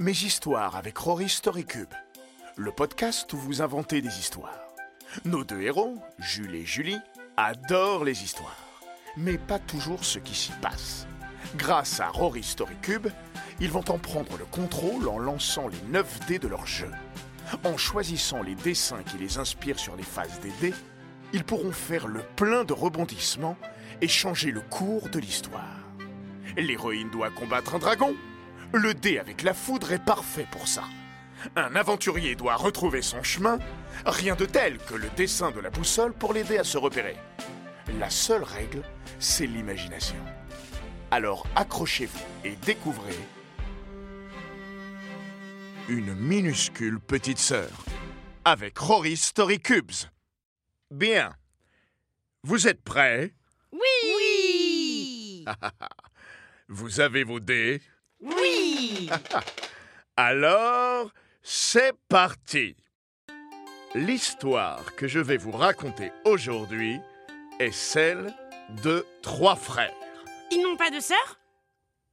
Mes histoires avec Rory Storycube, le podcast où vous inventez des histoires. Nos deux héros, Jules et Julie, adorent les histoires, mais pas toujours ce qui s'y passe. Grâce à Rory Storycube, ils vont en prendre le contrôle en lançant les 9 dés de leur jeu. En choisissant les dessins qui les inspirent sur les phases des dés, ils pourront faire le plein de rebondissements et changer le cours de l'histoire. L'héroïne doit combattre un dragon. Le dé avec la foudre est parfait pour ça. Un aventurier doit retrouver son chemin. Rien de tel que le dessin de la boussole pour l'aider à se repérer. La seule règle, c'est l'imagination. Alors accrochez-vous et découvrez une minuscule petite sœur avec Rory Story Cubes. Bien. Vous êtes prêts? Oui Vous avez vos dés Oui Alors, c'est parti. L'histoire que je vais vous raconter aujourd'hui est celle de trois frères. Ils n'ont pas de sœur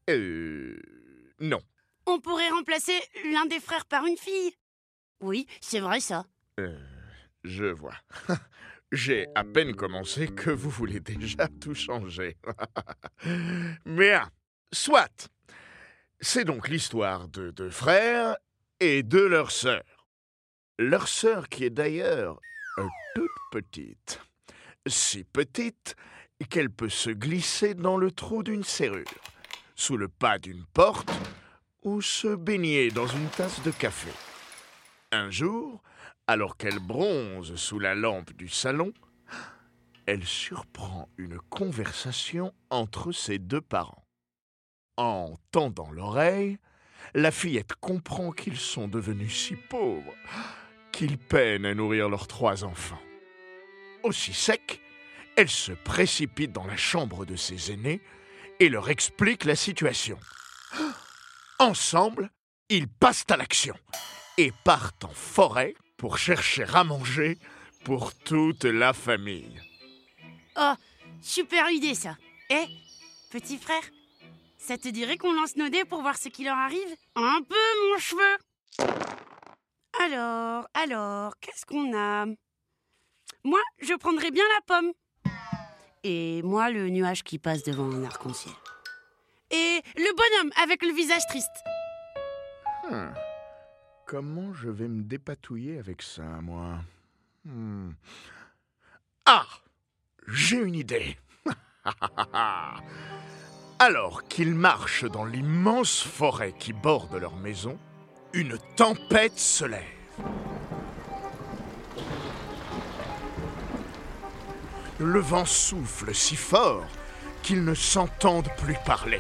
Euh... Non. On pourrait remplacer l'un des frères par une fille. Oui, c'est vrai ça. Euh, je vois. J'ai à peine commencé que vous voulez déjà tout changer. Bien, soit. C'est donc l'histoire de deux frères et de leur sœur. Leur sœur qui est d'ailleurs euh, toute petite. Si petite qu'elle peut se glisser dans le trou d'une serrure, sous le pas d'une porte ou se baigner dans une tasse de café. Un jour, alors qu'elle bronze sous la lampe du salon, elle surprend une conversation entre ses deux parents. En tendant l'oreille, la fillette comprend qu'ils sont devenus si pauvres qu'ils peinent à nourrir leurs trois enfants. Aussi sec, elle se précipite dans la chambre de ses aînés et leur explique la situation. Ensemble, ils passent à l'action et partent en forêt pour chercher à manger pour toute la famille. Oh, super idée ça. Eh, petit frère, ça te dirait qu'on lance nos dés pour voir ce qui leur arrive? Un peu, mon cheveu Alors, alors, qu'est-ce qu'on a? Moi, je prendrais bien la pomme. Et moi, le nuage qui passe devant un arc-en-ciel. Et le bonhomme avec le visage triste. Hmm. Comment je vais me dépatouiller avec ça, moi? Hmm. Ah J'ai une idée. Alors qu'ils marchent dans l'immense forêt qui borde leur maison, une tempête se lève. Le vent souffle si fort qu'ils ne s'entendent plus parler.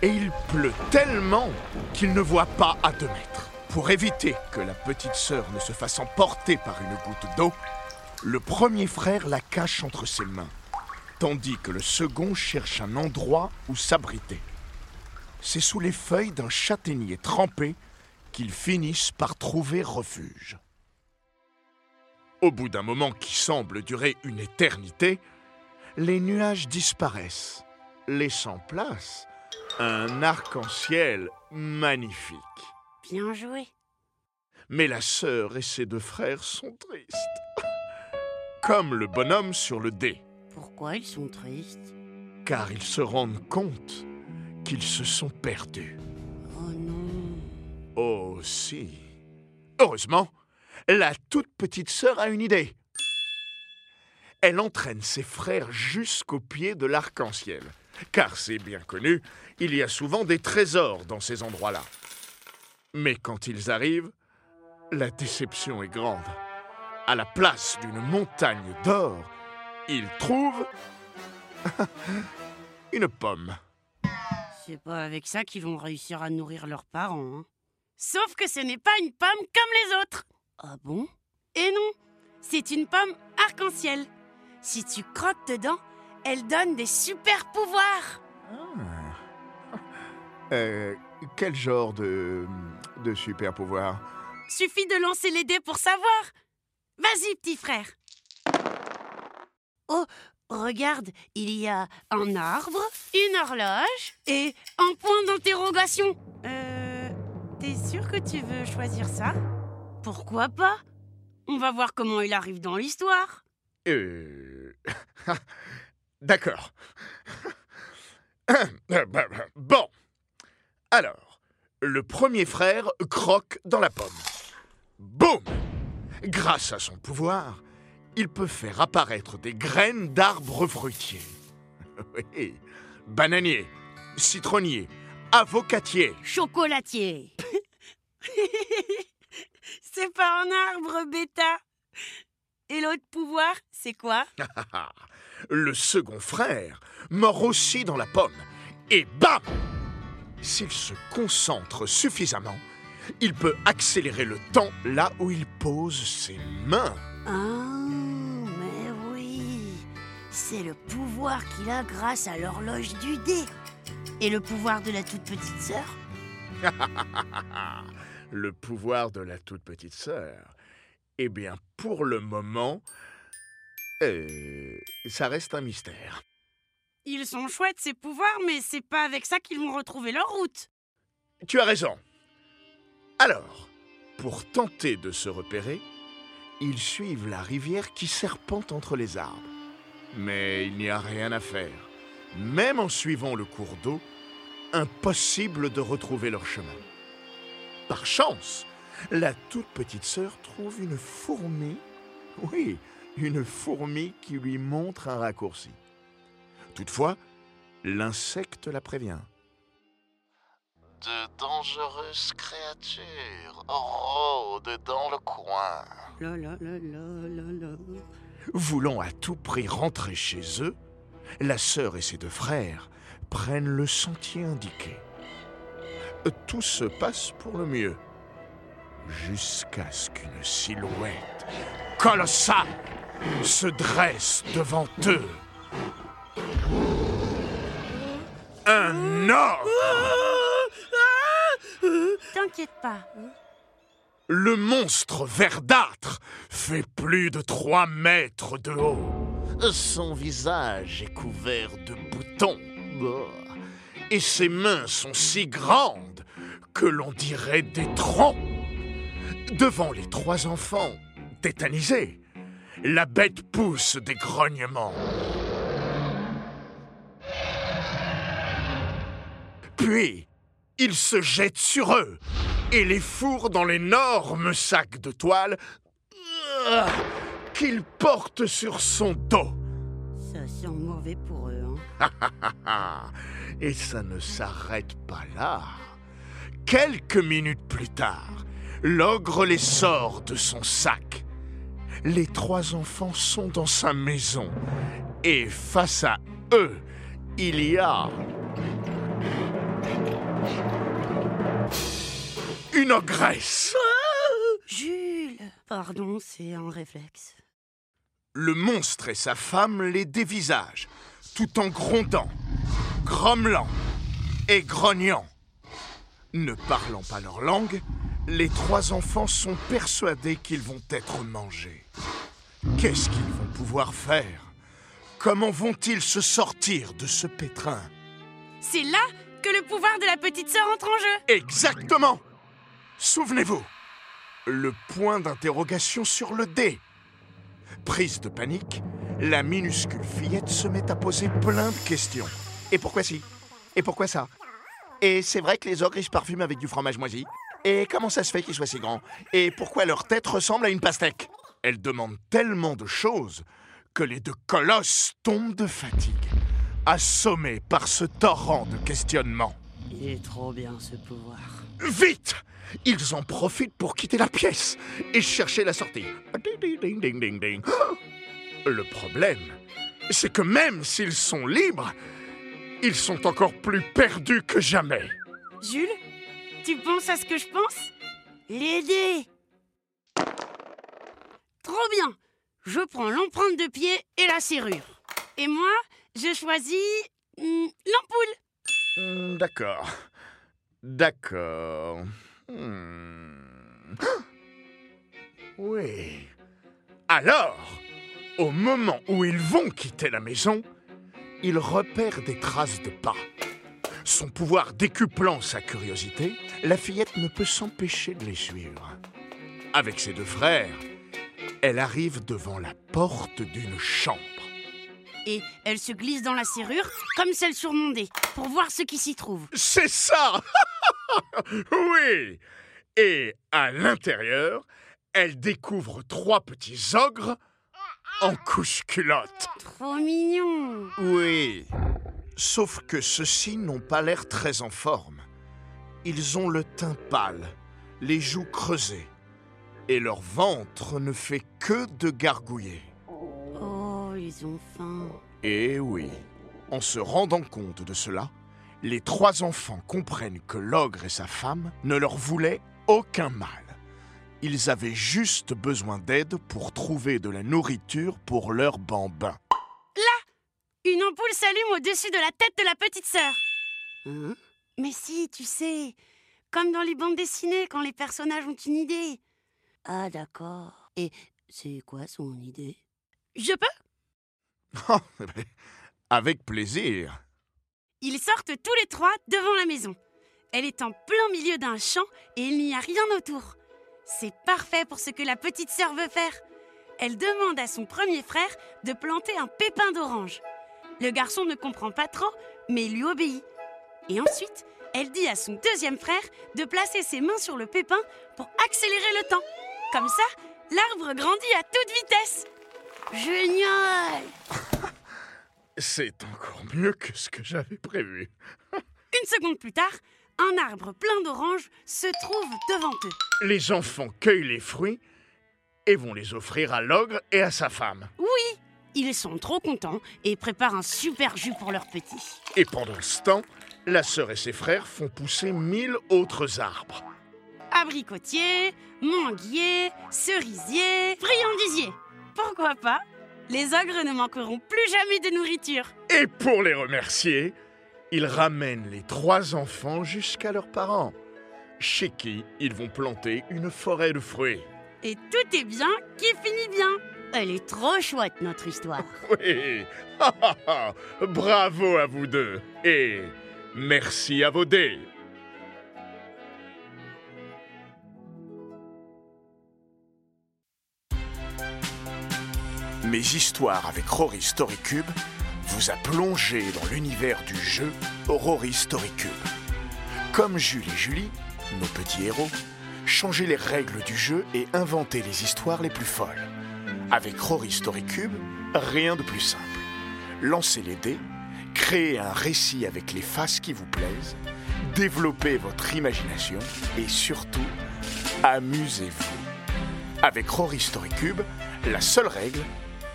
Et il pleut tellement qu'ils ne voient pas à deux mètres. Pour éviter que la petite sœur ne se fasse emporter par une goutte d'eau, le premier frère la cache entre ses mains, tandis que le second cherche un endroit où s'abriter. C'est sous les feuilles d'un châtaignier trempé qu'ils finissent par trouver refuge. Au bout d'un moment qui semble durer une éternité, les nuages disparaissent, laissant place à un arc-en-ciel magnifique. Bien joué. Mais la sœur et ses deux frères sont tristes. Comme le bonhomme sur le dé, Pourquoi ils sont tristes car ils se rendent compte qu'ils se sont perdus. Oh non. Oh si. Heureusement, la toute petite sœur a une idée. Elle entraîne ses frères jusqu'au pied de l'arc-en-ciel. Car c'est bien connu, il y a souvent des trésors dans ces endroits-là. Mais quand ils arrivent, la déception est grande. À la place d'une montagne d'or, ils trouvent une pomme. C'est pas avec ça qu'ils vont réussir à nourrir leurs parents. hein. Sauf que ce n'est pas une pomme comme les autres. Ah bon? Et non, c'est une pomme arc-en-ciel. Si tu crottes dedans, elle donne des super pouvoirs. Euh, quel genre de, de super pouvoir Suffit de lancer les dés pour savoir. Vas-y, petit frère. Oh, regarde, il y a un arbre, une horloge et un point d'interrogation. Euh, T'es sûr que tu veux choisir ça? Pourquoi pas? On va voir comment il arrive dans l'histoire. Euh... D'accord. bon. Alors, le premier frère croque dans la pomme. Boum Grâce à son pouvoir, il peut faire apparaître des graines d'arbres fruitiers. Oui. Bananier, citronnier, avocatier. Chocolatier C'est pas un arbre, bêta Et l'autre pouvoir, c'est quoi? Le second frère mord aussi dans la pomme. Et bam S'il se concentre suffisamment, il peut accélérer le temps là où il pose ses mains. Ah, C'est le pouvoir qu'il a grâce à l'horloge du dé Et le pouvoir de la toute petite sœur le pouvoir de la toute petite sœur. Eh bien, pour le moment, euh, ça reste un mystère. Ils sont chouettes ces pouvoirs, mais c'est pas avec ça qu'ils vont retrouver leur route. Tu as raison. Alors, pour tenter de se repérer, ils suivent la rivière qui serpente entre les arbres. Mais il n'y a rien à faire. Même en suivant le cours d'eau, impossible de retrouver leur chemin. Par chance, la toute petite sœur trouve une fourmi, oui, une fourmi qui lui montre un raccourci. Toutefois, l'insecte la prévient. De dangereuses créatures rôdent dans le coin. La la la la la la. Voulant à tout prix rentrer chez eux, la sœur et ses deux frères prennent le sentier indiqué. Tout se passe pour le mieux, jusqu'à ce qu'une silhouette colossale se dresse devant eux. Un ogre T'inquiète pas. Le monstre verdâtre fait plus de trois mètres de haut. Son visage est couvert de boutons. Et ses mains sont si grandes que l'on dirait des troncs. Devant les trois enfants, tétanisés, la bête pousse des grognements. Puis, il se jette sur eux et les fourre dans l'énorme sac de toile euh, qu'il porte sur son dos. Ça sent mauvais pour eux, hein. Et ça ne s'arrête pas là. Quelques minutes plus tard, l'ogre les sort de son sac. Les trois enfants sont dans sa maison. Et face à eux, il y a... Une ogresse Jules Pardon, c'est un réflexe. Le monstre et sa femme les dévisagent, tout en grondant, grommelant et grognant. Ne parlant pas leur langue, les trois enfants sont persuadés qu'ils vont être mangés. Qu'est-ce qu'ils vont pouvoir faire? Comment vont-ils se sortir de ce pétrin? C'est là que le pouvoir de la petite sœur entre en jeu. Exactement Souvenez-vous, le point d'interrogation sur le dé. Prise de panique, la minuscule fillette se met à poser plein de questions. Et pourquoi si? Et pourquoi ça? Et c'est vrai que les ogres se parfument avec du fromage moisi Et comment ça se fait qu'ils soient si grands? Et pourquoi leur tête ressemble à une pastèque? Elle demande tellement de choses que les deux colosses tombent de fatigue, assommés par ce torrent de questionnements. Il est trop bien ce pouvoir. Vite Ils en profitent pour quitter la pièce et chercher la sortie. Ding, ding, ding, ding, ding. Le problème, c'est que même s'ils sont libres, ils sont encore plus perdus que jamais. Jules, tu penses à ce que je pense? L'aider Trop bien Je prends l'empreinte de pied et la serrure. Et moi, je choisis hmm, l'ampoule. Hmm, D'accord. D'accord. Hmm. Oui. Alors, au moment où ils vont quitter la maison, ils repèrent des traces de pas. Son pouvoir décuplant sa curiosité, la fillette ne peut s'empêcher de les suivre. Avec ses deux frères, elle arrive devant la porte d'une chambre. Et elle se glisse dans la serrure comme celle surmondée pour voir ce qui s'y trouve. C'est ça Oui Et à l'intérieur, elle découvre trois petits ogres en couche-culotte. Trop mignon. Oui. Sauf que ceux-ci n'ont pas l'air très en forme. Ils ont le teint pâle, les joues creusées, et leur ventre ne fait que de gargouiller. Ils ont faim. Et oui, en se rendant compte de cela, les trois enfants comprennent que l'ogre et sa femme ne leur voulaient aucun mal. Ils avaient juste besoin d'aide pour trouver de la nourriture pour leur bambin. Une ampoule s'allume au-dessus de la tête de la petite sœur. Hein? Mais si, tu sais, comme dans les bandes dessinées quand les personnages ont une idée. Ah d'accord. Et c'est quoi son idée? Je peux? Avec plaisir. Ils sortent tous les trois devant la maison. Elle est en plein milieu d'un champ et il n'y a rien autour. C'est parfait pour ce que la petite sœur veut faire. Elle demande à son premier frère de planter un pépin d'orange. Le garçon ne comprend pas trop, mais il lui obéit. Et ensuite, elle dit à son deuxième frère de placer ses mains sur le pépin pour accélérer le temps. Comme ça, l'arbre grandit à toute vitesse. Génial C'est encore mieux que ce que j'avais prévu. Une seconde plus tard, un arbre plein d'oranges se trouve devant eux. Les enfants cueillent les fruits et vont les offrir à l'ogre et à sa femme. Oui, ils sont trop contents et préparent un super jus pour leur petit. Et pendant ce temps, la sœur et ses frères font pousser mille autres arbres. Abricotier, manguier, cerisier, friandisier. Pourquoi pas Les ogres ne manqueront plus jamais de nourriture. Et pour les remercier, ils ramènent les trois enfants jusqu'à leurs parents, chez qui ils vont planter une forêt de fruits. Et tout est bien qui finit bien. Elle est trop chouette, notre histoire. Oui Bravo à vous deux Et merci à vos dés Mes histoires avec Rory Storycube vous a plongé dans l'univers du jeu Rory Storycube. Comme Jules et Julie, nos petits héros, changez les règles du jeu et inventez les histoires les plus folles. Avec Rory Storycube, rien de plus simple. Lancez les dés, créez un récit avec les faces qui vous plaisent, développez votre imagination et surtout, amusez-vous. Avec Rory Storycube, la seule règle,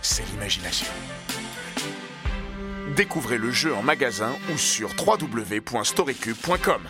c'est l'imagination. Découvrez le jeu en magasin ou sur www.storycube.com.